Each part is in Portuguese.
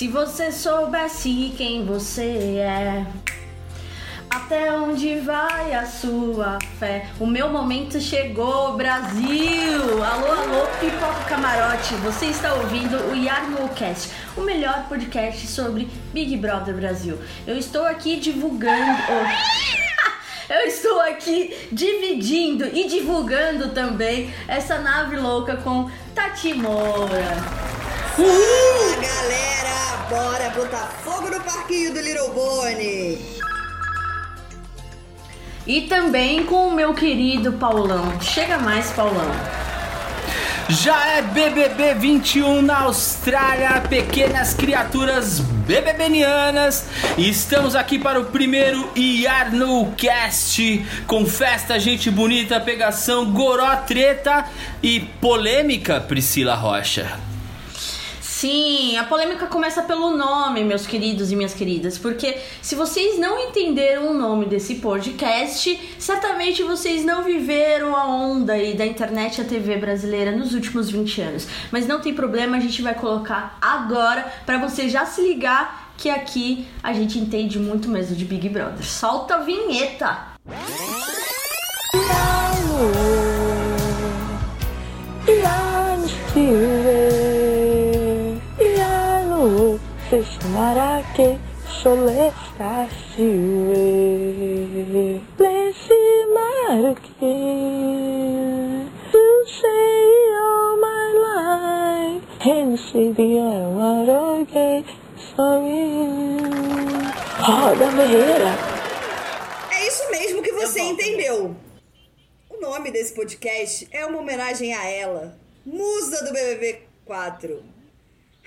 Se você soubesse quem você é. Até onde vai a sua fé? O meu momento chegou, Brasil! Alô, alô, pipoca camarote! Você está ouvindo o Yarmulcast, o melhor podcast sobre Big Brother Brasil. Eu estou aqui divulgando. Oh. Eu estou aqui dividindo e divulgando também essa nave louca com Tati Moura. Uhul! galera! Bora botar fogo no parquinho do Little Bonnie! E também com o meu querido Paulão. Chega mais, Paulão. Já é BBB 21 na Austrália, pequenas criaturas bebebenianas. E estamos aqui para o primeiro Yarno Cast com festa, gente bonita, pegação, goró, treta e polêmica, Priscila Rocha. Sim, a polêmica começa pelo nome, meus queridos e minhas queridas, porque se vocês não entenderam o nome desse podcast, certamente vocês não viveram a onda aí da internet e a TV brasileira nos últimos 20 anos. Mas não tem problema, a gente vai colocar agora para você já se ligar que aqui a gente entende muito mesmo de Big Brother. Solta a vinheta! Marake solestasiwe Blessy Marake To say all my life the Marake Sorry Roda Ferreira É isso mesmo que você entendeu. O nome desse podcast é uma homenagem a ela, musa do BBB 4.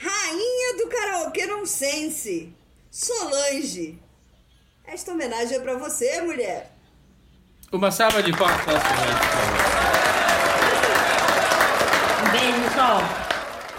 Rainha do karaokê nonsense, Solange. Esta homenagem é para você, mulher. Uma salva de palmas para Um beijo, Sol.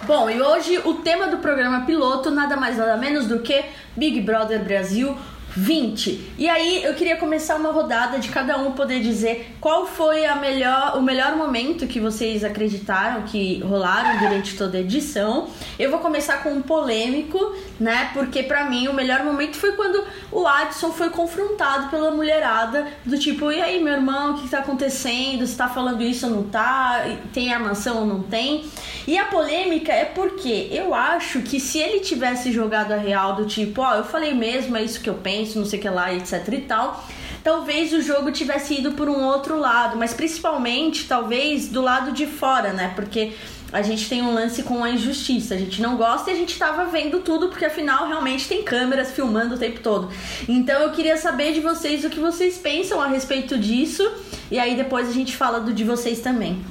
Bom, e hoje o tema do programa piloto nada mais nada menos do que Big Brother Brasil 20. E aí eu queria começar uma rodada de cada um poder dizer qual foi a melhor, o melhor momento que vocês acreditaram que rolaram durante toda a edição. Eu vou começar com um polêmico, né? Porque para mim o melhor momento foi quando o Adson foi confrontado pela mulherada do tipo, e aí, meu irmão, o que tá acontecendo? Você tá falando isso ou não tá? Tem armação ou não tem? E a polêmica é porque eu acho que se ele tivesse jogado a real do tipo, ó, oh, eu falei mesmo, é isso que eu penso não sei o que lá, etc e tal. Talvez o jogo tivesse ido por um outro lado, mas principalmente, talvez, do lado de fora, né? Porque a gente tem um lance com a injustiça. A gente não gosta e a gente tava vendo tudo, porque afinal realmente tem câmeras filmando o tempo todo. Então eu queria saber de vocês o que vocês pensam a respeito disso. E aí depois a gente fala do de vocês também.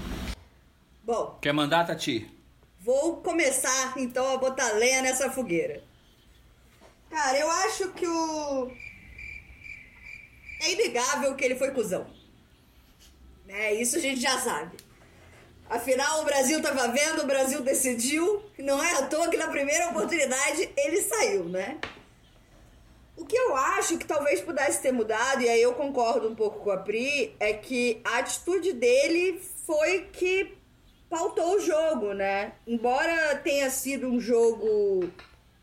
Bom. Quer mandar, Tati? Vou começar então a botar lenha nessa fogueira. Cara, eu acho que o. É inegável que ele foi cuzão. É, isso a gente já sabe. Afinal, o Brasil tava vendo, o Brasil decidiu. Não é à toa que na primeira oportunidade ele saiu, né? O que eu acho que talvez pudesse ter mudado, e aí eu concordo um pouco com a Pri, é que a atitude dele foi que pautou o jogo, né? Embora tenha sido um jogo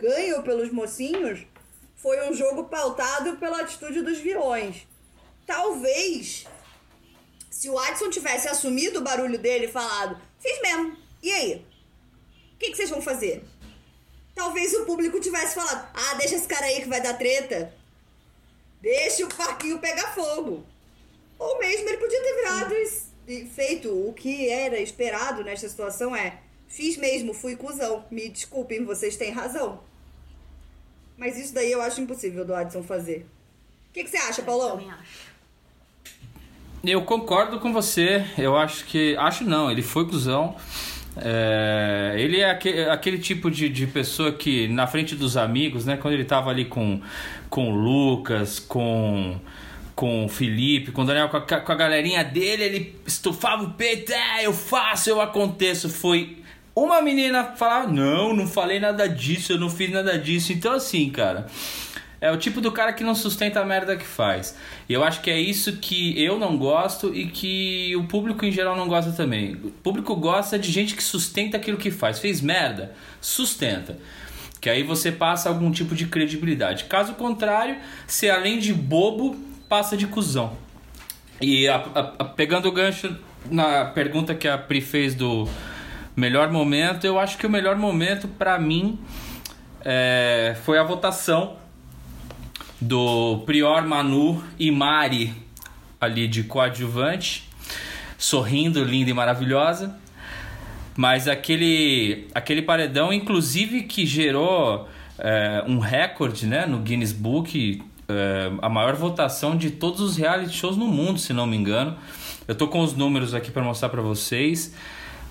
ganho pelos mocinhos foi um jogo pautado pela atitude dos vilões. Talvez, se o Adson tivesse assumido o barulho dele e falado, fiz mesmo, e aí? O que, que vocês vão fazer? Talvez o público tivesse falado, ah, deixa esse cara aí que vai dar treta. Deixa o parquinho pegar fogo. Ou mesmo ele podia ter virado e feito o que era esperado nesta situação é, fiz mesmo, fui cuzão. Me desculpem, vocês têm razão. Mas isso daí eu acho impossível do Adson fazer. O que, que você acha, Paulão? Eu também acho. Eu concordo com você. Eu acho que. Acho não, ele foi cuzão. É, ele é aquele, aquele tipo de, de pessoa que, na frente dos amigos, né? Quando ele tava ali com, com o Lucas, com, com o Felipe, com o Daniel, com a, com a galerinha dele, ele estufava o peito, é, eu faço, eu aconteço. Foi uma menina falar: Não, não falei nada disso, eu não fiz nada disso. Então, assim, cara. É o tipo do cara que não sustenta a merda que faz. E eu acho que é isso que eu não gosto e que o público em geral não gosta também. O público gosta de gente que sustenta aquilo que faz. Fez merda? Sustenta. Que aí você passa algum tipo de credibilidade. Caso contrário, você além de bobo, passa de cuzão. E a- a- a- pegando o gancho na pergunta que a Pri fez do melhor momento, eu acho que o melhor momento pra mim é, foi a votação do Prior Manu e Mari ali de coadjuvante, sorrindo, linda e maravilhosa. Mas aquele, aquele paredão, inclusive, que gerou é, um recorde né, no Guinness Book, é, a maior votação de todos os reality shows no mundo, se não me engano. Eu tô com os números aqui para mostrar para vocês.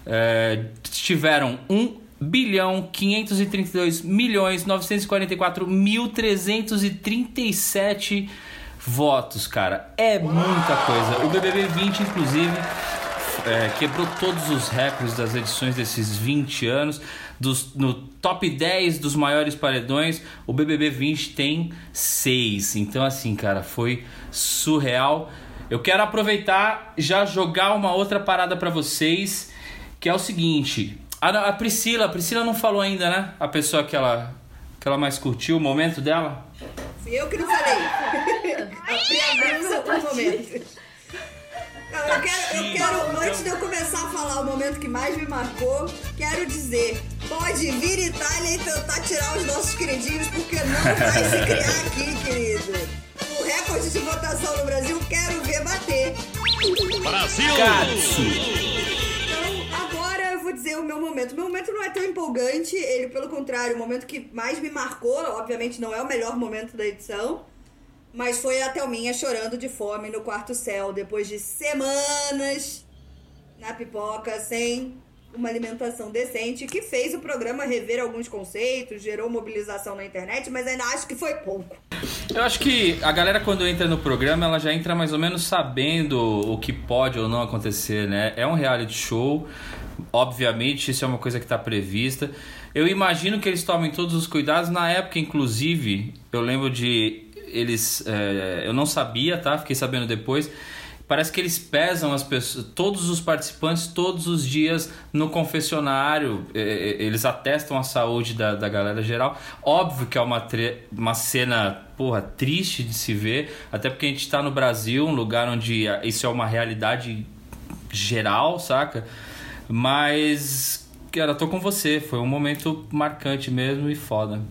É, tiveram 1 bilhão 532 milhões 944 mil 337 votos, cara. É muita coisa. O BBB 20, inclusive, é, quebrou todos os recordes das edições desses 20 anos. Dos, no top 10 dos maiores paredões, o BBB 20 tem 6. Então, assim, cara, foi surreal. Eu quero aproveitar já jogar uma outra parada pra vocês, que é o seguinte. A, a Priscila, a Priscila não falou ainda, né? A pessoa que ela, que ela mais curtiu, o momento dela. Fui eu que não falei. A Pri abriu o momento. Não, eu quero, eu quero, antes de eu começar a falar o momento que mais me marcou, quero dizer, pode vir Itália e tentar tirar os nossos queridinhos, porque não vai se criar aqui, querido. O recorde de votação no Brasil, quero ver bater. Eu vou dizer o meu momento. O meu momento não é tão empolgante, ele, pelo contrário, o momento que mais me marcou, obviamente não é o melhor momento da edição, mas foi a Thelminha chorando de fome no quarto céu, depois de semanas na pipoca, sem uma alimentação decente, que fez o programa rever alguns conceitos, gerou mobilização na internet, mas ainda acho que foi pouco. Eu acho que a galera quando entra no programa, ela já entra mais ou menos sabendo o que pode ou não acontecer, né? É um reality show, obviamente isso é uma coisa que está prevista. Eu imagino que eles tomem todos os cuidados. Na época, inclusive, eu lembro de eles, é, eu não sabia, tá? Fiquei sabendo depois. Parece que eles pesam as pessoas, todos os participantes todos os dias no confessionário. É, é, Eles atestam a saúde da, da galera geral. Óbvio que é uma, tre- uma cena, porra, triste de se ver. Até porque a gente tá no Brasil, um lugar onde ah, isso é uma realidade geral, saca? Mas, cara, tô com você. Foi um momento marcante mesmo e foda.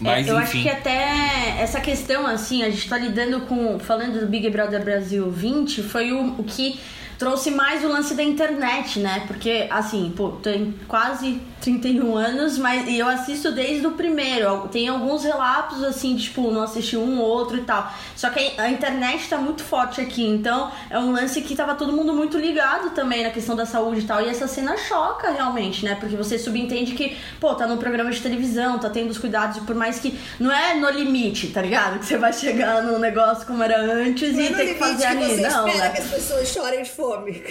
Mas, É, eu enfim. acho que até essa questão, assim, a gente tá lidando com. Falando do Big Brother Brasil 20, foi o, o que trouxe mais o lance da internet, né? Porque, assim, pô, tem quase 31 anos, mas e eu assisto desde o primeiro. Tem alguns relatos, assim, de, tipo, não assisti um ou outro e tal. Só que a internet tá muito forte aqui, então é um lance que tava todo mundo muito ligado também na questão da saúde e tal. E essa cena choca realmente, né? Porque você subentende que, pô, tá num programa de televisão, tá tendo os cuidados, por mais que não é no limite, tá ligado? Que você vai chegar num negócio como era antes Não é e no ter que fazer ali. Não, espera né? que as pessoas chorem de fome.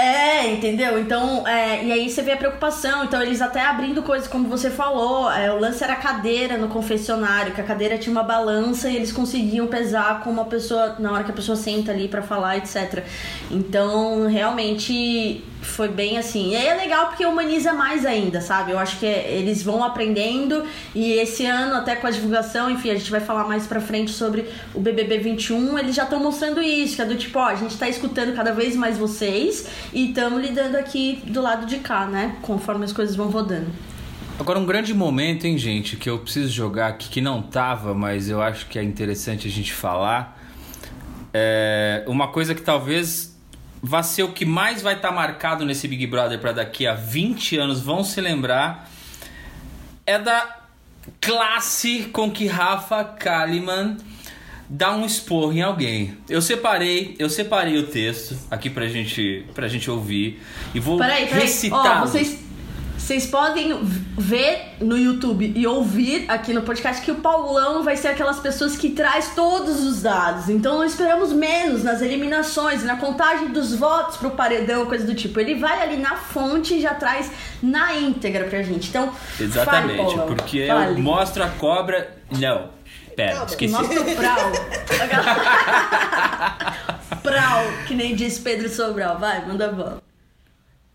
É, entendeu? Então, é, e aí você vê a preocupação. Então, eles até abrindo coisas, como você falou, é, o lance era a cadeira no confessionário, que a cadeira tinha uma balança e eles conseguiam pesar com uma pessoa, na hora que a pessoa senta ali pra falar, etc. Então, realmente foi bem assim. E aí é legal porque humaniza mais ainda, sabe? Eu acho que é- eles vão aprendendo e esse ano, até com a divulgação, enfim, a gente vai falar mais pra frente sobre o BBB 21, eles já estão mostrando isso, que é do tipo, ó, a gente tá escutando cada vez mais vocês e estamos lidando aqui do lado de cá, né? Conforme as coisas vão rodando. Agora, um grande momento, hein, gente, que eu preciso jogar aqui, que não tava, mas eu acho que é interessante a gente falar. É uma coisa que talvez vai ser o que mais vai estar marcado nesse Big Brother para daqui a 20 anos vão se lembrar é da classe com que Rafa Kalimann dá um esporro em alguém. Eu separei, eu separei o texto aqui pra gente, pra gente ouvir e vou Peraí, peraí. Recitar. vocês, vocês podem ver no YouTube e ouvir aqui no podcast que o Paulão vai ser aquelas pessoas que traz todos os dados. Então não esperamos menos nas eliminações, na contagem dos votos pro paredão, coisa do tipo. Ele vai ali na fonte e já traz na íntegra pra gente. Então, Exatamente, fale, porque fale. eu mostro a cobra. Não, pera, Calma. esqueci. Mostra o Prau. Prau, que nem disse Pedro Sobral. Vai, manda bola.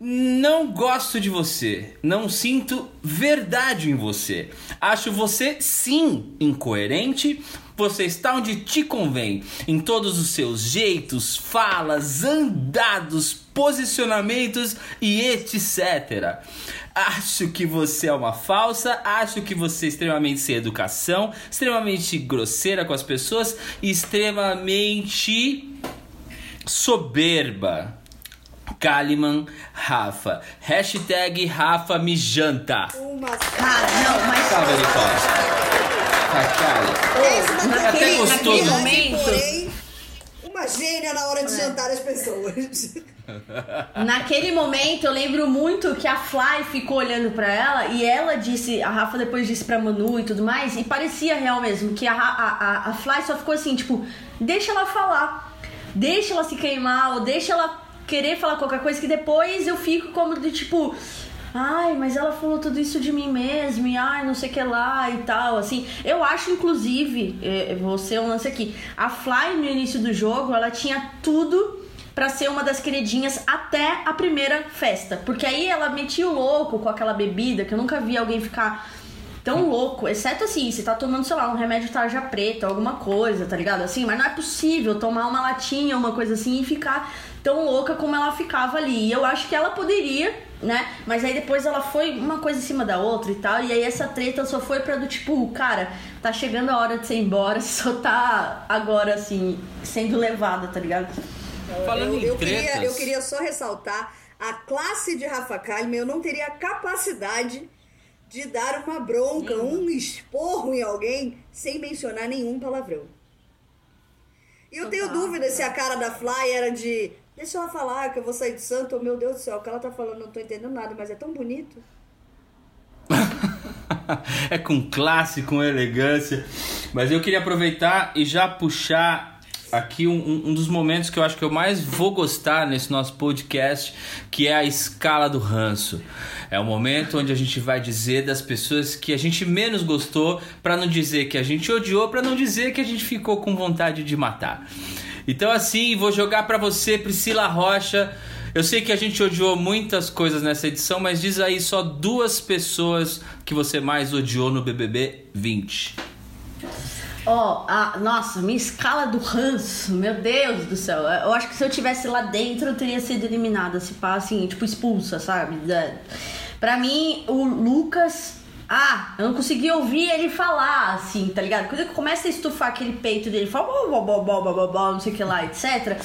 Não gosto de você. Não sinto verdade em você. Acho você sim incoerente. Você está onde te convém, em todos os seus jeitos, falas, andados, posicionamentos e etc. Acho que você é uma falsa, acho que você é extremamente sem educação, extremamente grosseira com as pessoas e extremamente soberba. Kaliman Rafa. Hashtag Rafa me janta. Uma Cara, não, mas. Salve, Nicole. Tá, cara. Esse daqui naquele- naquele momento- uma gênia na hora de jantar as pessoas. Naquele momento eu lembro muito que a Fly ficou olhando pra ela e ela disse, a Rafa depois disse pra Manu e tudo mais, e parecia real mesmo, que a, a, a Fly só ficou assim, tipo, deixa ela falar, deixa ela se queimar, ou deixa ela querer falar qualquer coisa que depois eu fico como de tipo. Ai, mas ela falou tudo isso de mim mesmo, e ai, não sei o que lá e tal, assim. Eu acho, inclusive, eh, vou ser um lance aqui. A Fly, no início do jogo, ela tinha tudo pra ser uma das queridinhas até a primeira festa. Porque aí ela metia o louco com aquela bebida, que eu nunca vi alguém ficar tão louco. Exceto assim, você tá tomando, sei lá, um remédio tarja preta, alguma coisa, tá ligado? Assim, mas não é possível tomar uma latinha, uma coisa assim, e ficar tão louca como ela ficava ali. E eu acho que ela poderia, né? Mas aí depois ela foi uma coisa em cima da outra e tal. E aí essa treta só foi pra do tipo, cara, tá chegando a hora de você ir embora, você só tá agora, assim, sendo levada, tá ligado? Falando eu, em eu tretas. queria, eu queria só ressaltar a classe de Rafa Kalimann, eu não teria a capacidade de dar uma bronca, um esporro em alguém sem mencionar nenhum palavrão. E eu tenho dúvida se a cara da Fly era de deixa ela falar que eu vou sair do santo, meu Deus do céu, o que ela tá falando, não tô entendendo nada, mas é tão bonito. é com classe, com elegância. Mas eu queria aproveitar e já puxar aqui um, um- dos momentos que eu acho que eu mais vou gostar nesse nosso podcast, que é a escala do ranço. É o momento onde a gente vai dizer das pessoas que a gente menos gostou, pra não dizer que a gente odiou, pra não dizer que a gente ficou com vontade de matar. Então assim, vou jogar pra você, Priscila Rocha. Eu sei que a gente odiou muitas coisas nessa edição, mas diz aí só duas pessoas que você mais odiou no BBB 20. Ó, a- nossa, minha escala do ranço, meu Deus do céu. Eu acho que se eu tivesse lá dentro, eu teria sido eliminada, se pá, assim, tipo, expulsa, sabe? Pra mim, o Lucas. Ah, eu não consegui ouvir ele falar, assim, tá ligado? Quando ele começa a estufar aquele peito dele, fala, bó, bó, bó, bó, bó, bó, não sei o que lá, etc.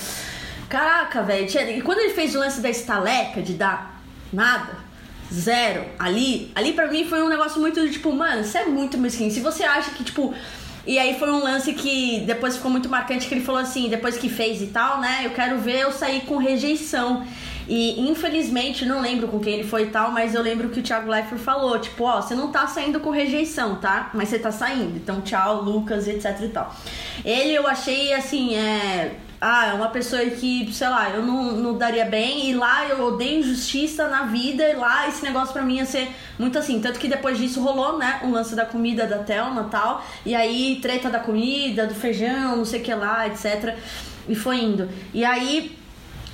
Caraca, velho. E quando ele fez o lance da estaleca, de dar nada, zero, ali, ali pra mim foi um negócio muito tipo, mano, você é muito mesquinho. Se você acha que, tipo. E aí foi um lance que depois ficou muito marcante que ele falou assim, depois que fez e tal, né? Eu quero ver eu sair com rejeição. E infelizmente, não lembro com quem ele foi e tal, mas eu lembro que o Thiago Leifert falou, tipo, ó, você não tá saindo com rejeição, tá? Mas você tá saindo. Então, tchau, Lucas, etc e tal. Ele eu achei assim, é. Ah, é uma pessoa que, sei lá, eu não, não daria bem. E lá eu odeio injustiça na vida. E lá esse negócio pra mim ia ser muito assim. Tanto que depois disso rolou, né? O lance da comida da Thelma e tal. E aí, treta da comida, do feijão, não sei o que lá, etc. E foi indo. E aí,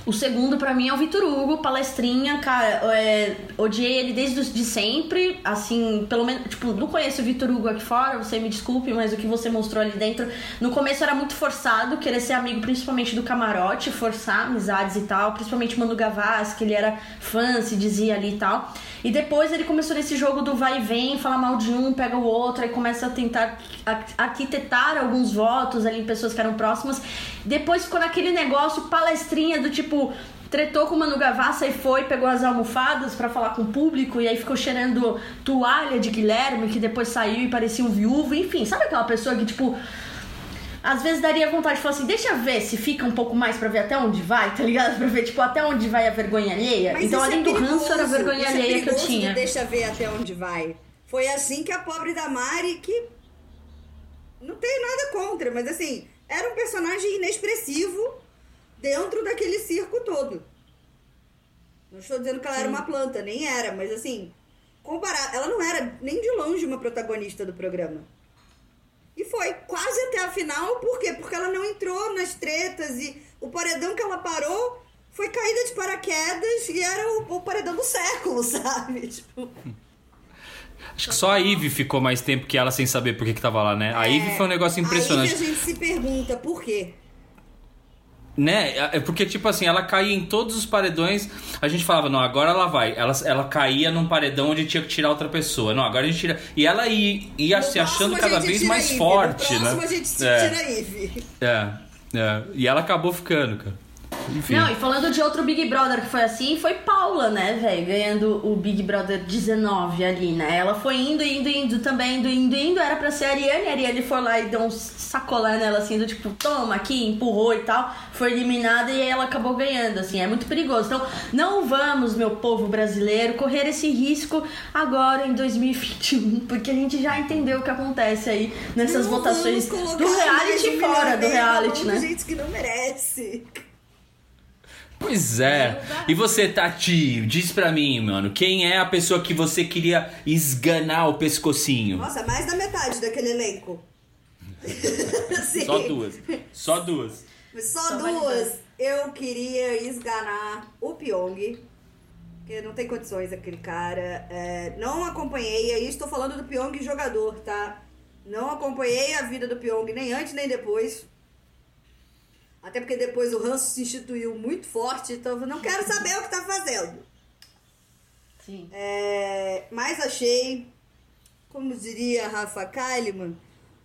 o segundo pra mim é o Vitor Hugo, palestrinha, cara, é, odiei ele desde de sempre, assim, pelo menos, tipo, não conheço o Vitor Hugo aqui fora, você me desculpe, mas o que você mostrou ali dentro, no começo era muito forçado, querer ser amigo principalmente do camarote, forçar amizades e tal, principalmente Manu Gavassi, que ele era fã, se dizia ali e tal, e depois ele começou nesse jogo do vai e vem, falar mal de um, pega o outro, aí começa a tentar ar- arquitetar alguns votos ali em pessoas que eram próximas. Depois ficou naquele negócio palestrinha do tipo. Tretou com o Manu Gavassi e foi, pegou as almofadas pra falar com o público e aí ficou cheirando toalha de Guilherme, que depois saiu e parecia um viúvo. Enfim, sabe aquela pessoa que, tipo, às vezes daria vontade de falar assim, deixa ver se fica um pouco mais pra ver até onde vai, tá ligado? Pra ver, tipo, até onde vai a vergonha alheia. Mas então, isso além é do ranço, era a perigoso, vergonha isso é alheia que eu tinha. Deixa ver até onde vai. Foi assim que a pobre da Mari, que não tem nada contra, mas assim, era um personagem inexpressivo dentro daquele circo todo. Não estou dizendo que ela era uma planta, nem era, mas assim, comparar, ela não era nem de longe uma protagonista do programa. E foi até a final, por quê? Porque ela não entrou nas tretas e o paredão que ela parou foi caída de paraquedas e era o, o paredão do século, sabe? Tipo, Acho que só a Ivy ficou mais tempo que ela sem saber por que, que tava lá, né? A Ivy foi um negócio impressionante. Aí que a gente se pergunta por quê. Né? É porque, tipo assim, ela caía em todos os paredões. A gente falava, não, agora ela vai. Ela, ela caía num paredão onde tinha que tirar outra pessoa. Não, agora a gente tira. E ela ia, ia se achando cada vez mais Ivy, forte, no né? próximo a gente é, tira Ivy. é, é. E ela acabou ficando, cara. Enfim. Não, e falando de outro Big Brother que foi assim, foi Paula, né, velho? Ganhando o Big Brother 19 ali, né? Ela foi indo, indo, indo também, indo, indo, indo. Era pra ser a Ariane. A Ariane foi lá e deu um sacolé nela, assim, do tipo, toma aqui, empurrou e tal. Foi eliminada e aí ela acabou ganhando, assim. É muito perigoso. Então, não vamos, meu povo brasileiro, correr esse risco agora em 2021, porque a gente já entendeu o que acontece aí nessas Não votações do reality fora do reality, né? gente que não merece. Pois é. E você, Tati, diz pra mim, mano, quem é a pessoa que você queria esganar o pescocinho? Nossa, mais da metade daquele elenco. Sim. Só duas. Só duas. Só Só duas. Eu queria esganar o Pyong. Porque não tem condições aquele cara. É, não acompanhei, aí estou falando do Pyong jogador, tá? Não acompanhei a vida do Pyong nem antes nem depois. Até porque depois o ranço se instituiu muito forte, então eu não quero saber o que tá fazendo. Sim. É, mas achei, como diria Rafa Kalimann,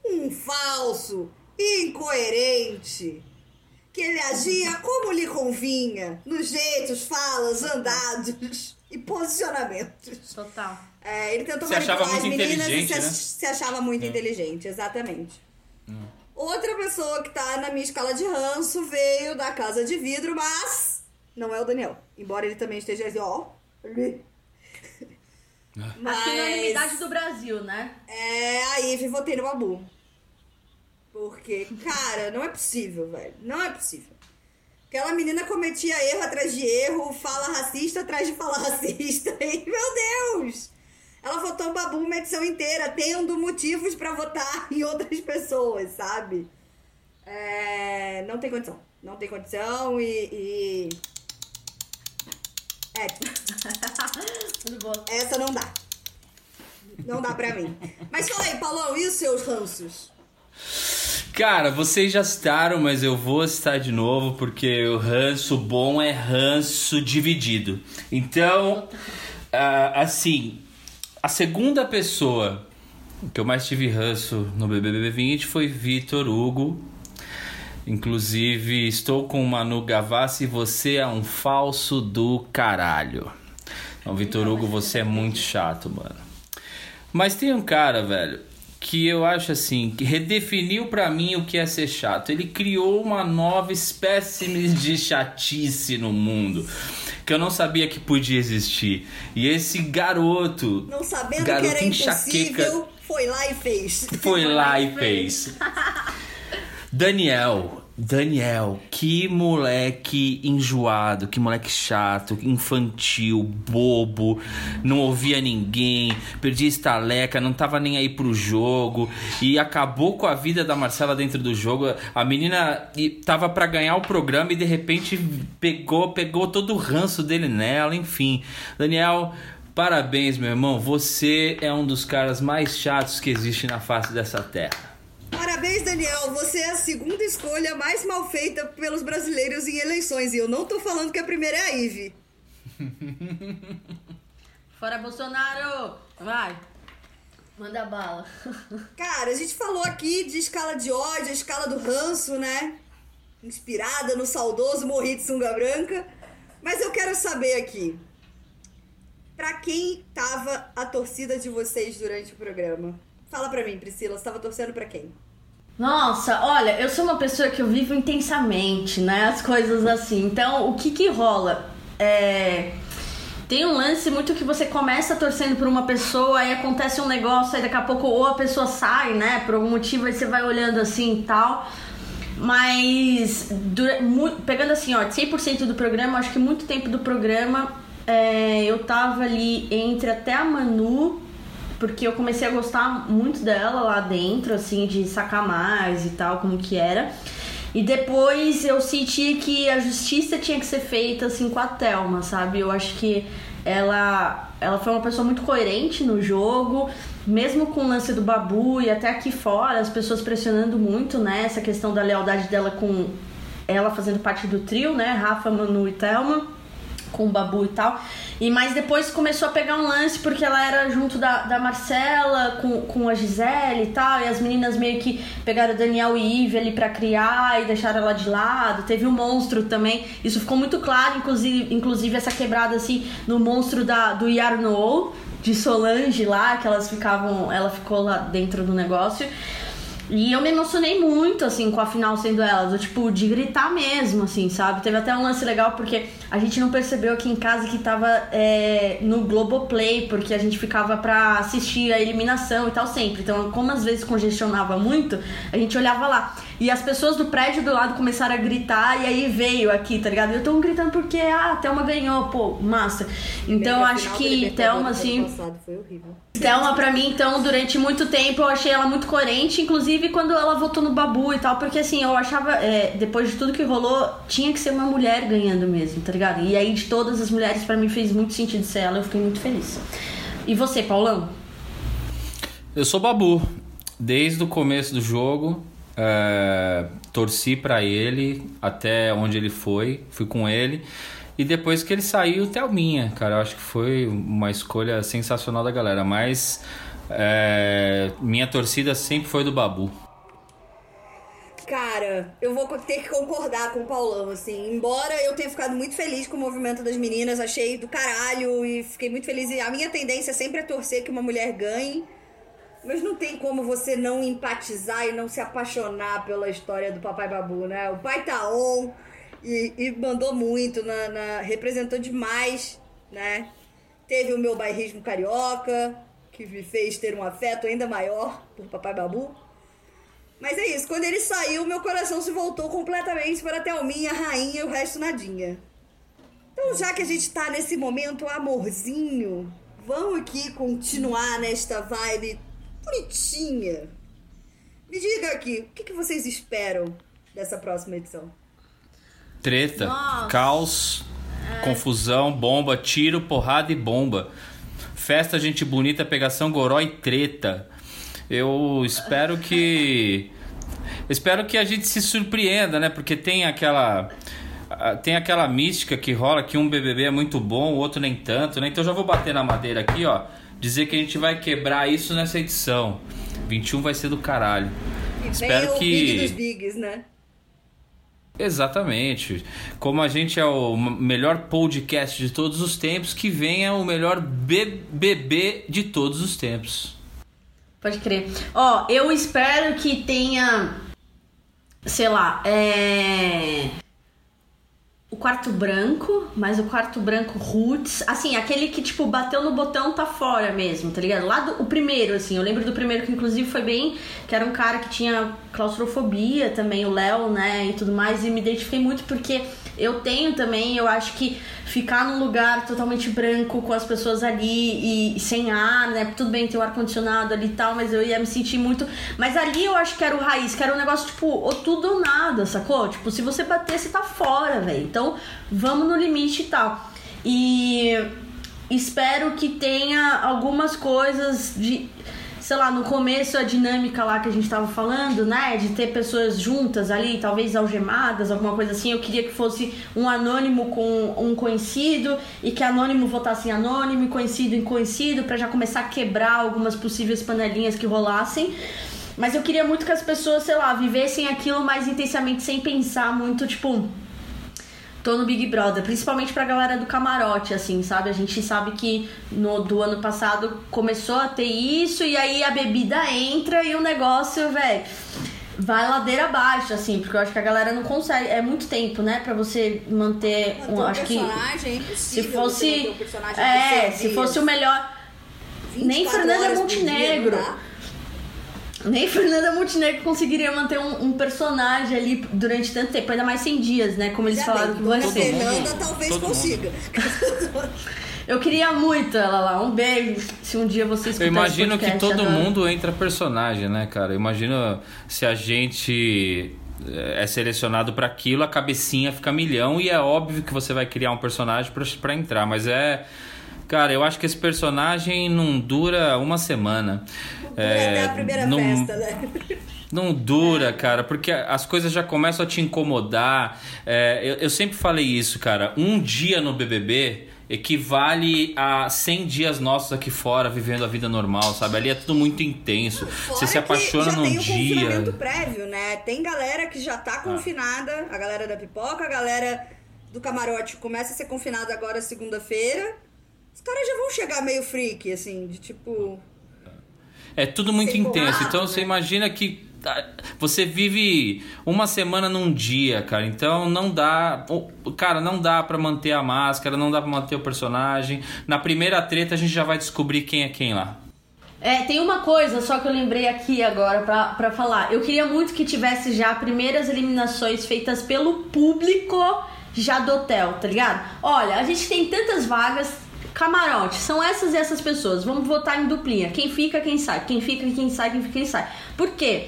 um falso, incoerente, que ele agia como lhe convinha, nos jeitos, falas, andados e posicionamentos. Total. É, ele tentou Se achava manipular as muito meninas e se, inteligente, né? se achava muito inteligente, exatamente. Outra pessoa que tá na minha escala de ranço veio da Casa de Vidro, mas não é o Daniel. Embora ele também esteja assim, ó. Acho que é unanimidade do Brasil, né? É, a Ivy votei no Babu. Porque, cara, não é possível, velho. Não é possível. Aquela menina cometia erro atrás de erro, fala racista atrás de fala racista. E, meu Deus! Ela votou o Babu uma edição inteira, tendo motivos pra votar em outras pessoas, sabe? É, não tem condição. Não tem condição e. e... É, Muito bom. essa não dá. Não dá pra mim. Mas fala aí, Paulão, e os seus ranços? Cara, vocês já citaram, mas eu vou citar de novo porque o ranço bom é ranço dividido. Então, ah, assim, a segunda pessoa que eu mais tive ranço no BBB 20 foi Vitor Hugo. Inclusive, estou com o Manu Gavassi e você é um falso do caralho. Então, Vitor Hugo, você é muito chato, mano. Mas tem um cara, velho, que eu acho assim, que redefiniu pra mim o que é ser chato. Ele criou uma nova espécie de chatice no mundo que eu não sabia que podia existir. E esse garoto, Não sabendo garoto que era enxaqueca, impossível, foi lá e fez. foi lá e fez. Daniel, Daniel, que moleque enjoado, que moleque chato, infantil, bobo, não ouvia ninguém, perdia estaleca, não tava nem aí pro jogo e acabou com a vida da Marcela dentro do jogo. A menina tava pra ganhar o programa e de repente pegou, pegou todo o ranço dele nela, enfim. Daniel, parabéns, meu irmão, você é um dos caras mais chatos que existe na face dessa terra. Parabéns, Daniel. Você é a segunda escolha mais mal feita pelos brasileiros em eleições. E eu não tô falando que a primeira é a Ive. Fora Bolsonaro! Vai! Manda bala. Cara, a gente falou aqui de escala de ódio, a escala do ranço, né? Inspirada no saudoso Morri de Sunga Branca. Mas eu quero saber aqui. Pra quem tava a torcida de vocês durante o programa? Fala pra mim, Priscila, você tava torcendo pra quem? Nossa, olha, eu sou uma pessoa que eu vivo intensamente, né? As coisas assim. Então, o que que rola? É. Tem um lance muito que você começa torcendo por uma pessoa, aí acontece um negócio, aí daqui a pouco ou a pessoa sai, né? Por algum motivo, aí você vai olhando assim e tal. Mas, pegando assim, ó, 100% do programa, acho que muito tempo do programa é, eu tava ali entre até a Manu, porque eu comecei a gostar muito dela lá dentro, assim, de sacar mais e tal, como que era. E depois eu senti que a justiça tinha que ser feita assim com a Thelma, sabe? Eu acho que ela, ela foi uma pessoa muito coerente no jogo, mesmo com o lance do Babu e até aqui fora, as pessoas pressionando muito, né? Essa questão da lealdade dela com ela fazendo parte do trio, né? Rafa, Manu e Thelma, com o Babu e tal. E mas depois começou a pegar um lance porque ela era junto da, da Marcela com, com a Gisele e tal. E as meninas meio que pegaram Daniel e Ive ali pra criar e deixaram ela de lado. Teve o monstro também. Isso ficou muito claro, inclusive, inclusive essa quebrada assim no monstro da, do Yarnou, de Solange lá, que elas ficavam. Ela ficou lá dentro do negócio. E eu me emocionei muito, assim, com a final sendo ela, do tipo, de gritar mesmo, assim, sabe? Teve até um lance legal porque a gente não percebeu aqui em casa que tava é, no Globoplay, porque a gente ficava pra assistir a eliminação e tal sempre. Então, como às vezes congestionava muito, a gente olhava lá. E as pessoas do prédio do lado começaram a gritar e aí veio aqui, tá ligado? Eu tô gritando porque, ah, a Thelma ganhou, pô, massa. Então, eu acho que Thelma, assim. Foi horrível. Thelma, pra mim, então, durante muito tempo eu achei ela muito coerente, inclusive quando ela votou no Babu e tal, porque assim, eu achava, é, depois de tudo que rolou, tinha que ser uma mulher ganhando mesmo, tá ligado? E aí, de todas as mulheres, para mim fez muito sentido ser ela, eu fiquei muito feliz. E você, Paulão? Eu sou Babu. Desde o começo do jogo, é, torci para ele até onde ele foi, fui com ele. E depois que ele saiu, Thelminha, cara, eu acho que foi uma escolha sensacional da galera. Mas é, minha torcida sempre foi do Babu. Cara, eu vou ter que concordar com o Paulão, assim. Embora eu tenha ficado muito feliz com o movimento das meninas, achei do caralho e fiquei muito feliz. E a minha tendência sempre é torcer que uma mulher ganhe. Mas não tem como você não empatizar e não se apaixonar pela história do Papai Babu, né? O pai tá on e, e mandou muito, na, na, representou demais, né? Teve o meu bairrismo carioca, que me fez ter um afeto ainda maior por Papai Babu. Mas é isso, quando ele saiu, meu coração se voltou completamente para a Thelminha, a rainha e o resto nadinha. Então, já que a gente tá nesse momento amorzinho, vamos aqui continuar nesta vibe bonitinha. Me diga aqui, o que, que vocês esperam dessa próxima edição? Treta, Nossa. caos, confusão, bomba, tiro, porrada e bomba. Festa, gente bonita, pegação, goró e treta. Eu espero que. Espero que a gente se surpreenda, né? Porque tem aquela. Tem aquela mística que rola que um BBB é muito bom, o outro nem tanto, né? Então já vou bater na madeira aqui, ó. Dizer que a gente vai quebrar isso nessa edição. 21 vai ser do caralho. E Espero o que- Big dos Bigs, né? Exatamente. Como a gente é o melhor podcast de todos os tempos, que venha o melhor BBB de todos os tempos. Pode crer. Ó, eu espero que tenha, sei lá, é. O quarto branco, mas o quarto branco roots, assim, aquele que, tipo, bateu no botão tá fora mesmo, tá ligado? Lá do o primeiro, assim, eu lembro do primeiro que inclusive foi bem, que era um cara que tinha claustrofobia também, o Léo, né, e tudo mais, e me identifiquei muito porque eu tenho também, eu acho que ficar num lugar totalmente branco com as pessoas ali e, sem ar, né? Tudo bem, tem o ar-condicionado ali e tal, mas eu ia me sentir muito. Mas ali eu acho que era o raiz, que era um negócio tipo, ou tudo ou nada, sacou? Tipo, se você bater, você tá fora, velho. Então vamos no limite e tal. E espero que tenha algumas coisas de. Sei lá, no começo a dinâmica lá que a gente tava falando, né? De ter pessoas juntas ali, talvez algemadas, alguma coisa assim. Eu queria que fosse um anônimo com um conhecido e que anônimo votasse em anônimo conhecido em conhecido pra já começar a quebrar algumas possíveis panelinhas que rolassem. Mas eu queria muito que as pessoas, sei lá, vivessem aquilo mais intensamente sem pensar muito, tipo, tô no Big Brother, principalmente pra galera do camarote, assim, sabe? A gente sabe que no do ano passado começou a ter isso e aí a bebida entra e o negócio, velho, vai ladeira abaixo, assim, porque eu acho que a galera não consegue, é muito tempo, né, pra você manter, um, um acho que personagem é se fosse um personagem é, se fosse o melhor 24 nem Fernanda por dia, Montenegro. Nem Fernanda Montenegro conseguiria manter um, um personagem ali durante tanto tempo, ainda mais 100 dias, né? Como eles Ainda falaram bem, que vai Dona ser. Fernanda talvez todo consiga. Eu queria muito ela lá. Um beijo. Se um dia você escutar Eu imagino esse que todo adoro. mundo entra personagem, né, cara? Eu imagino se a gente é selecionado para aquilo, a cabecinha fica milhão e é óbvio que você vai criar um personagem para entrar, mas é Cara, eu acho que esse personagem não dura uma semana. É, até a primeira não, festa, né? Não dura, cara, porque as coisas já começam a te incomodar. É, eu, eu sempre falei isso, cara. Um dia no BBB equivale a 100 dias nossos aqui fora vivendo a vida normal, sabe? Ali é tudo muito intenso. Você se apaixona num tem dia. Tem confinamento prévio, né? Tem galera que já tá confinada, ah. a galera da pipoca, a galera do camarote começa a ser confinada agora segunda-feira. Os caras já vão chegar meio freak, assim, de tipo. É tudo muito intenso. então você né? imagina que ah, você vive uma semana num dia, cara. Então não dá, cara, não dá para manter a máscara, não dá para manter o personagem. Na primeira treta a gente já vai descobrir quem é quem lá. É, tem uma coisa só que eu lembrei aqui agora pra falar. Eu queria muito que tivesse já primeiras eliminações feitas pelo público já do hotel, tá ligado? Olha, a gente tem tantas vagas, Camarote, são essas e essas pessoas. Vamos votar em duplinha. Quem fica, quem sai. Quem fica, quem sai, quem fica, quem sai. Por quê?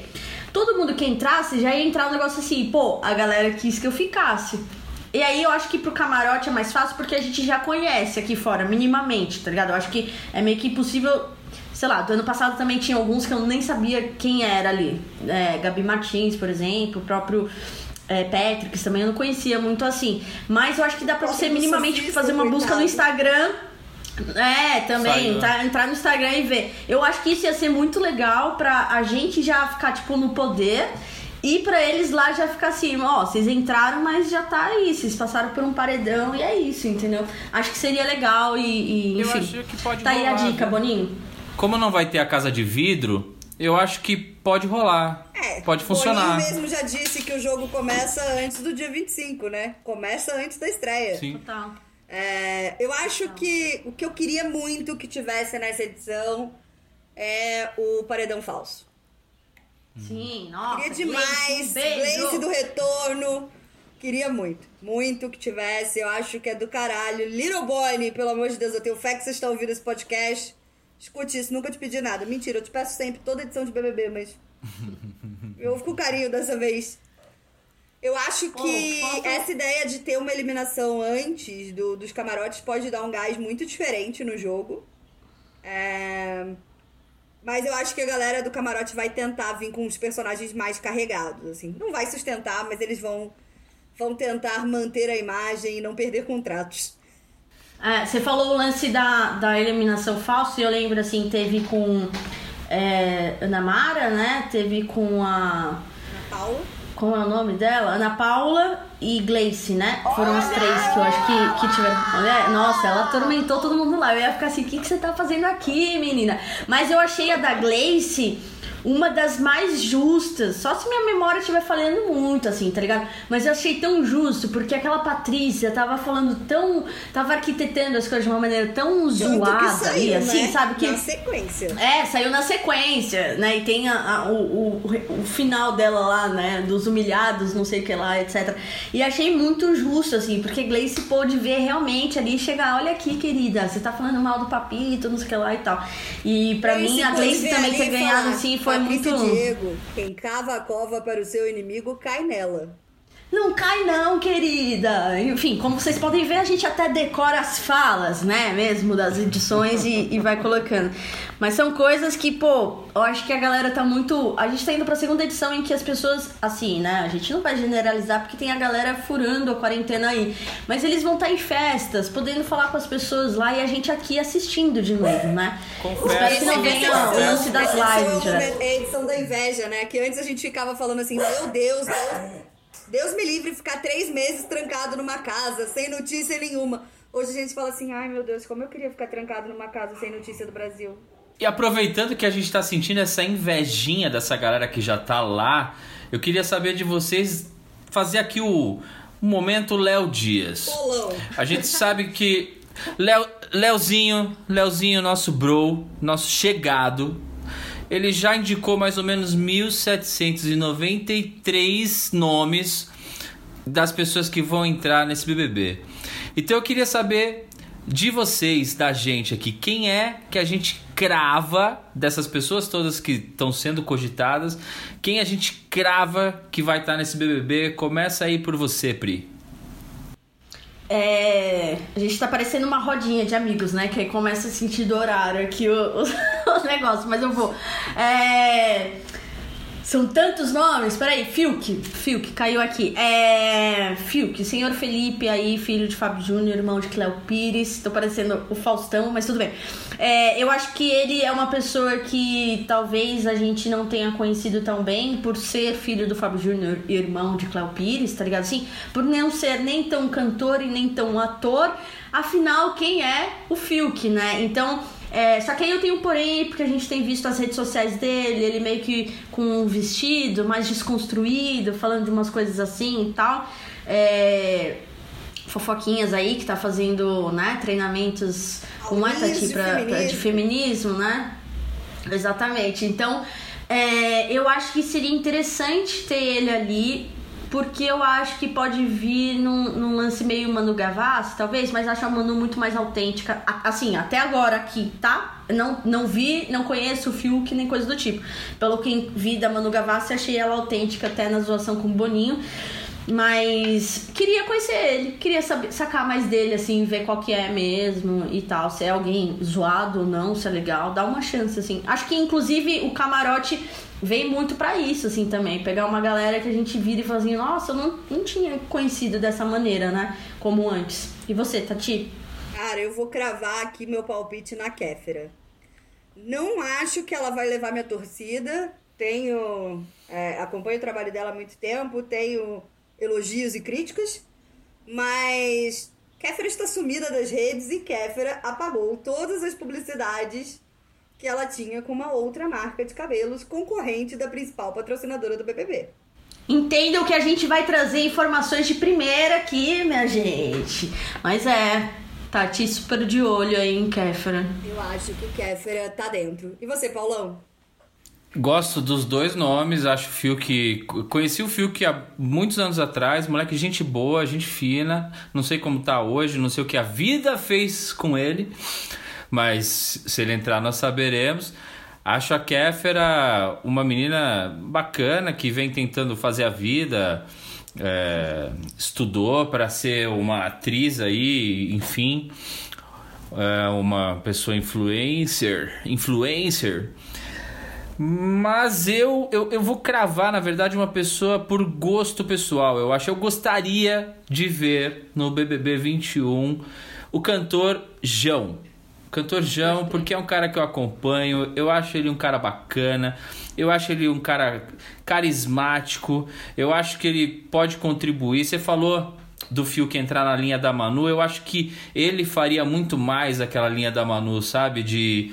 Todo mundo que entrasse já ia entrar um negócio assim, pô, a galera quis que eu ficasse. E aí eu acho que pro camarote é mais fácil porque a gente já conhece aqui fora, minimamente, tá ligado? Eu acho que é meio que impossível. Sei lá, do ano passado também tinha alguns que eu nem sabia quem era ali. É, Gabi Martins, por exemplo, o próprio é, Patrick também eu não conhecia muito assim. Mas eu acho que dá pra você minimamente fazer uma busca no Instagram é, também, tá, entrar no Instagram e ver. Eu acho que isso ia ser muito legal pra a gente já ficar, tipo, no poder. E pra eles lá já ficar assim, ó, vocês entraram, mas já tá aí, vocês passaram por um paredão e é isso, entendeu? Acho que seria legal e, e enfim. Eu acho que pode tá rolar, aí a dica? Boninho. Como não vai ter a casa de vidro, eu acho que pode rolar. É, pode funcionar. Boninho mesmo já disse que o jogo começa antes do dia 25, né? Começa antes da estreia. Sim. Total. É, eu acho que o que eu queria muito que tivesse nessa edição é o paredão falso. Sim, nossa. Queria demais. Blaze do retorno. Queria muito. Muito que tivesse. Eu acho que é do caralho. Little Bonnie, pelo amor de Deus, eu tenho fé que vocês estão ouvindo esse podcast. Escute isso, nunca te pedi nada. Mentira, eu te peço sempre, toda edição de BBB, mas. eu fico com carinho dessa vez. Eu acho que essa ideia de ter uma eliminação antes do, dos camarotes pode dar um gás muito diferente no jogo. É... Mas eu acho que a galera do camarote vai tentar vir com os personagens mais carregados, assim. Não vai sustentar, mas eles vão, vão tentar manter a imagem e não perder contratos. É, você falou o lance da, da eliminação falsa, e eu lembro, assim, teve com é, Ana Mara, né? Teve com a... Ana Paula. Como é o nome dela? Ana Paula e Gleice, né? Foram as três que eu acho que, que tiveram. Olha, nossa, ela atormentou todo mundo lá. Eu ia ficar assim: o que, que você tá fazendo aqui, menina? Mas eu achei a da Gleice uma das mais justas. Só se minha memória estiver falhando muito, assim, tá ligado? Mas eu achei tão justo, porque aquela Patrícia tava falando tão. tava arquitetando as coisas de uma maneira tão zoada saiu, ali, assim, né? sabe? Que, na sequência. É, saiu na sequência, né? E tem a, a, o, o, o, final dela lá, né? Dos humilhados, não sei o que lá, etc. E achei muito justo, assim, porque Gleice pôde ver realmente ali chegar, olha aqui, querida, você tá falando mal do papito, não sei o que lá e tal. E pra Gleice mim, a Gleice também ter ganhado, assim, foi Patrícia muito. Diego, quem cava a cova para o seu inimigo cai nela. Não cai não, querida. Enfim, como vocês podem ver, a gente até decora as falas, né, mesmo das edições e, e, vai colocando. Mas são coisas que, pô, eu acho que a galera tá muito. A gente tá indo pra segunda edição em que as pessoas, assim, né, a gente não vai generalizar porque tem a galera furando a quarentena aí. Mas eles vão estar tá em festas, podendo falar com as pessoas lá e a gente aqui assistindo de novo, né? Confesso. Espero que não venha o lance das lives, É a edição da inveja, né? Que antes a gente ficava falando assim, meu Deus, Deus Deus me livre ficar três meses trancado numa casa, sem notícia nenhuma. Hoje a gente fala assim, ai meu Deus, como eu queria ficar trancado numa casa sem notícia do Brasil. E aproveitando que a gente tá sentindo essa invejinha dessa galera que já tá lá, eu queria saber de vocês fazer aqui o, o momento Léo Dias. A gente sabe que Léo, Léozinho, Léozinho, nosso bro, nosso chegado, ele já indicou mais ou menos 1793 nomes das pessoas que vão entrar nesse BBB. Então eu queria saber de vocês, da gente aqui, quem é que a gente crava dessas pessoas todas que estão sendo cogitadas, quem a gente crava que vai estar nesse BBB? Começa aí por você, Pri. É, a gente tá parecendo uma rodinha de amigos, né? Que aí começa a sentir do horário aqui o, o, o negócio, mas eu vou. É, são tantos nomes, peraí, Fiuk, Fiuk, caiu aqui. É. Fiuk, senhor Felipe aí, filho de Fábio Júnior, irmão de Cléo Pires. Tô parecendo o Faustão, mas tudo bem. É, eu acho que ele é uma pessoa que talvez a gente não tenha conhecido tão bem por ser filho do Fábio Júnior e irmão de Cléo Pires, tá ligado? Assim, por não ser nem tão cantor e nem tão ator. Afinal, quem é o Fiuk, né? Então. É, só que aí eu tenho um porém, porque a gente tem visto as redes sociais dele, ele meio que com um vestido mais desconstruído, falando de umas coisas assim e tal. É, fofoquinhas aí que tá fazendo, né, treinamentos como é, Tati, de pra, pra- de feminismo. feminismo, né? Exatamente. Então, é, eu acho que seria interessante ter ele ali, porque eu acho que pode vir num, num lance meio Manu Gavassi, talvez, mas acho a Manu muito mais autêntica. Assim, até agora aqui, tá? Não, não vi, não conheço o Fiuk nem coisa do tipo. Pelo que vi da Manu Gavassi, achei ela autêntica até na zoação com o Boninho. Mas queria conhecer ele, queria saber, sacar mais dele, assim, ver qual que é mesmo e tal. Se é alguém zoado ou não, se é legal, dá uma chance, assim. Acho que, inclusive, o camarote veio muito pra isso, assim, também. Pegar uma galera que a gente vira e fala assim, nossa, eu não, não tinha conhecido dessa maneira, né? Como antes. E você, Tati? Cara, eu vou cravar aqui meu palpite na Kéfera. Não acho que ela vai levar minha torcida. Tenho. é, acompanho o trabalho dela há muito tempo, tenho elogios e críticas, mas Kéfera está sumida das redes e Kéfera apagou todas as publicidades que ela tinha com uma outra marca de cabelos concorrente da principal patrocinadora do BBB. Entendam que a gente vai trazer informações de primeira aqui, minha gente. Mas é, Tati super de olho aí em Kéfera. Eu acho que Kéfera tá dentro. E você, Paulão? Gosto dos dois nomes, acho o Fiuk. Conheci o Fiuk há muitos anos atrás, moleque, gente boa, gente fina. Não sei como tá hoje, não sei o que a vida fez com ele, mas se ele entrar, nós saberemos. Acho a Kéfera uma menina bacana que vem tentando fazer a vida, é, estudou para ser uma atriz aí, enfim, é uma pessoa influencer, influencer. Mas eu, eu, eu vou cravar, na verdade, uma pessoa por gosto pessoal. Eu acho eu gostaria de ver no BBB 21 o cantor João. Cantor João, porque é um cara que eu acompanho, eu acho ele um cara bacana, eu acho ele um cara carismático, eu acho que ele pode contribuir. Você falou do Fiuk entrar na linha da Manu, eu acho que ele faria muito mais aquela linha da Manu, sabe? De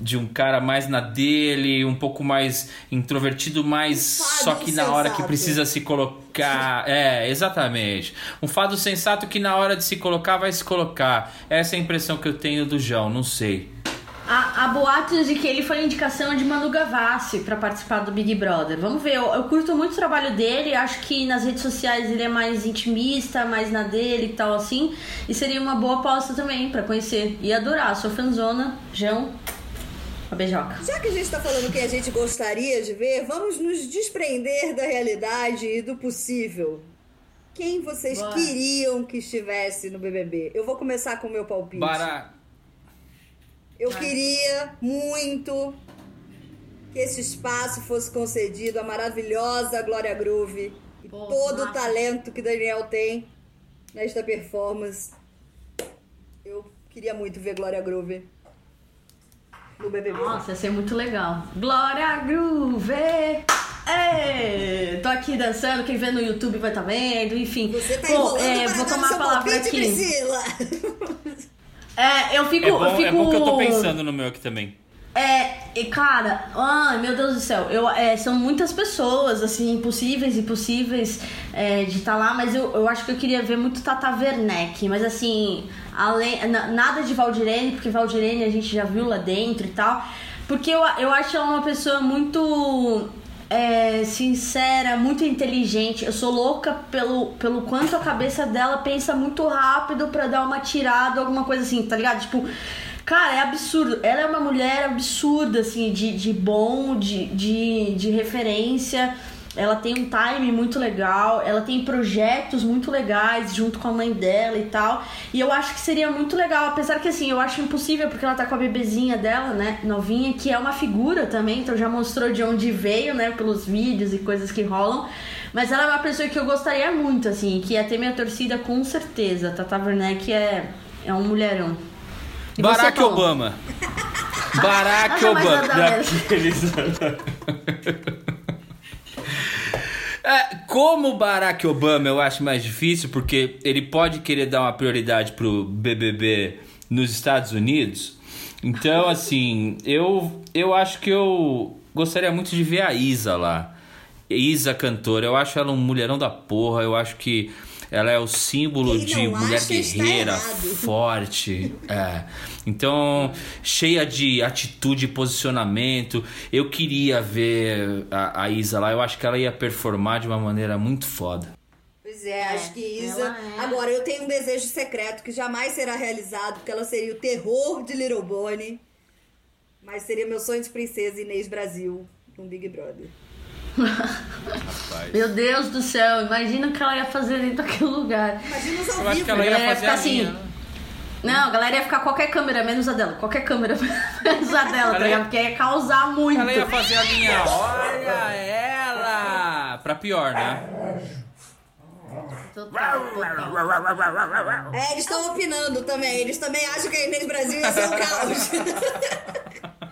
de um cara mais na dele, um pouco mais introvertido, mais Um fado só que na hora que precisa se colocar. É, exatamente. Um fado sensato que na hora de se colocar vai se colocar. Essa é a impressão que eu tenho do João, não sei. Há, há boatos de que ele foi indicação de Manu Gavassi pra participar do Big Brother. Vamos ver, eu, eu curto muito o trabalho dele, acho que nas redes sociais ele é mais intimista, mais na dele e tal assim. E seria uma boa aposta também pra conhecer. E adorar, sou fanzona, João, uma beijoca. Já que a gente tá falando que a gente gostaria de ver, vamos nos desprender da realidade e do possível. Quem vocês Bora. queriam que estivesse no BBB? Eu vou começar com o meu palpite. Bara. Eu Vai. queria muito que esse espaço fosse concedido à maravilhosa Glória Groove e Pô, todo o talento que Daniel tem nesta performance. Eu queria muito ver Glória Groove no BBB. Nossa, ia ser muito legal. Glória Groove! É, tô aqui dançando, quem vê no YouTube vai tá vendo, enfim. Você tá Pô, é, vou tomar a palavra palpite, aqui. Priscila. É, eu fico. É bom, eu fico... é bom que eu tô pensando no meu aqui também. É, e cara, ai meu Deus do céu, eu, é, são muitas pessoas, assim, impossíveis e possíveis é, de estar lá, mas eu, eu acho que eu queria ver muito Tata Werneck, mas assim, além, na- nada de Valdirene, porque Valdirene a gente já viu lá dentro e tal, porque eu, eu acho ela uma pessoa muito é, sincera, muito inteligente. Eu sou louca pelo, pelo quanto a cabeça dela pensa muito rápido pra dar uma tirada, alguma coisa assim, tá ligado? Tipo, Cara, é absurdo. Ela é uma mulher absurda, assim, de, de bom, de, de, de referência. Ela tem um time muito legal, ela tem projetos muito legais junto com a mãe dela e tal. E eu acho que seria muito legal, apesar que assim, eu acho impossível porque ela tá com a bebezinha dela, né, novinha, que é uma figura também, então já mostrou de onde veio, né, pelos vídeos e coisas que rolam. Mas ela é uma pessoa que eu gostaria muito, assim, que ia ter minha torcida com certeza. Tata Werneck é, é um mulherão. E você, Barack Paulo? Obama. Barack Obama. Daqueles- É, como Barack Obama eu acho mais difícil, porque ele pode querer dar uma prioridade pro BBB nos Estados Unidos. Então, assim, eu, eu acho que eu gostaria muito de ver a Isa lá. Isa cantora, eu acho ela um mulherão da porra, eu acho que ela é o símbolo de mulher guerreira, forte. É. Então, cheia de atitude e posicionamento. Eu queria ver a, a Isa lá. Eu acho que ela ia performar de uma maneira muito foda. Pois é, acho que Isa. é. Agora, eu tenho um desejo secreto que jamais será realizado, porque ela seria o terror de Little Bonnie. Mas seria meu sonho de princesa Inês Brasil no Big Brother. Meu Deus do céu, imagina o que ela ia fazer dentro daquele lugar. Imagina os Eu acho que ela ia galera ia fazer ficar a assim. linha? Não, a galera ia ficar qualquer câmera, menos a dela. Qualquer câmera, menos a dela, tá Ela ia- ligado? Porque ia causar muito. Ela ia fazer a linha. Olha ela! Pra pior, né? Total, total. É, eles estão opinando também. Eles também acham que a Inês Brasil ia ser um caos.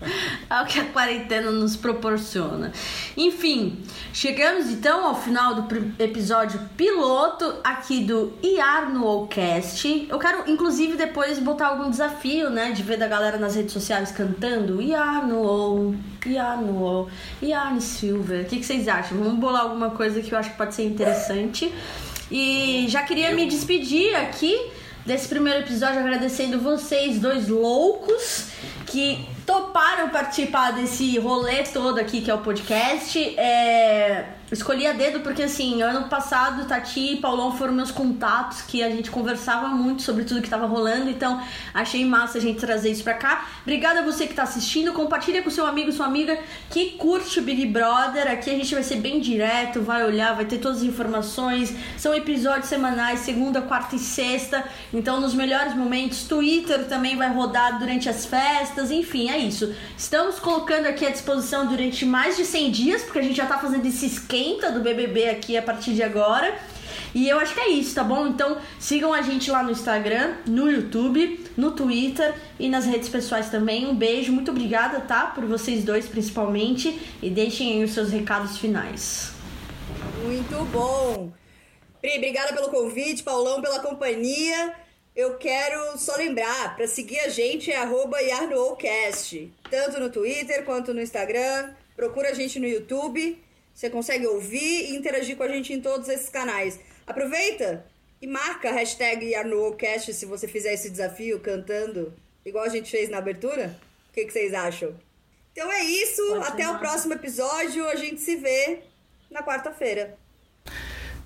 É o que a quarentena nos proporciona. Enfim, chegamos então ao final do episódio piloto aqui do IAR no. Eu quero, inclusive, depois botar algum desafio, né? De ver da galera nas redes sociais cantando IAR no All, IAR no All, IAR no Silver. O que, que vocês acham? Vamos bolar alguma coisa que eu acho que pode ser interessante. E já queria me despedir aqui desse primeiro episódio agradecendo vocês, dois loucos, que toparam participar desse rolê todo aqui que é o podcast. É, Escolhi a dedo porque, assim, ano passado, Tati e Paulão foram meus contatos que a gente conversava muito sobre tudo que tava rolando, então achei massa a gente trazer isso pra cá. Obrigada a você que tá assistindo, compartilha com seu amigo, sua amiga que curte o Big Brother. Aqui a gente vai ser bem direto, vai olhar, vai ter todas as informações. São episódios semanais, segunda, quarta e sexta. Então, nos melhores momentos, Twitter também vai rodar durante as festas, enfim, é isso. Estamos colocando aqui à disposição durante mais de 100 dias, porque a gente já tá fazendo esse esquenta do BBB aqui a partir de agora. E eu acho que é isso, tá bom? Então sigam a gente lá no Instagram, no YouTube, no Twitter e nas redes pessoais também. Um beijo, muito obrigada, tá? Por vocês dois principalmente. E deixem aí os seus recados finais. Muito bom. Pri, obrigada pelo convite, Paulão pela companhia. Eu quero só lembrar, para seguir a gente é arroba tanto no Twitter quanto no Instagram. Procura a gente no YouTube. Você consegue ouvir e interagir com a gente em todos esses canais. Aproveita e marca a hashtag YarnoCast se você fizer esse desafio cantando, igual a gente fez na abertura. O que, que vocês acham? Então é isso. Pode Até o próximo episódio. A gente se vê na quarta-feira.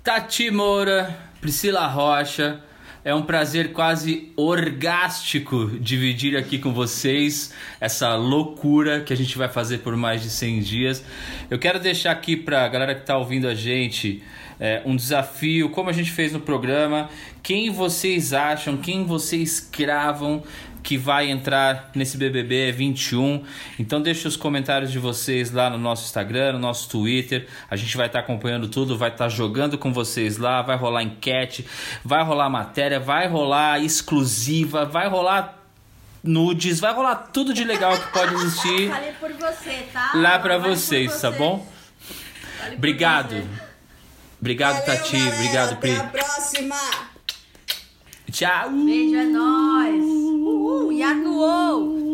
Tati Moura, Priscila Rocha. É um prazer quase orgástico dividir aqui com vocês essa loucura que a gente vai fazer por mais de 100 dias. Eu quero deixar aqui para a galera que está ouvindo a gente é, um desafio, como a gente fez no programa. Quem vocês acham, quem vocês cravam que vai entrar nesse BBB 21. Então deixe os comentários de vocês lá no nosso Instagram, no nosso Twitter. A gente vai estar acompanhando tudo, vai estar jogando com vocês lá, vai rolar enquete, vai rolar matéria, vai rolar exclusiva, vai rolar nudes, vai rolar tudo de legal que pode existir Falei por você, tá? lá pra Falei por vocês, tá bom? Falei Obrigado. Obrigado, Valeu, Tati. galera, Obrigado, Pri. Até a próxima! Tchau! Beijo, é nóis! Uhul! Yanuou!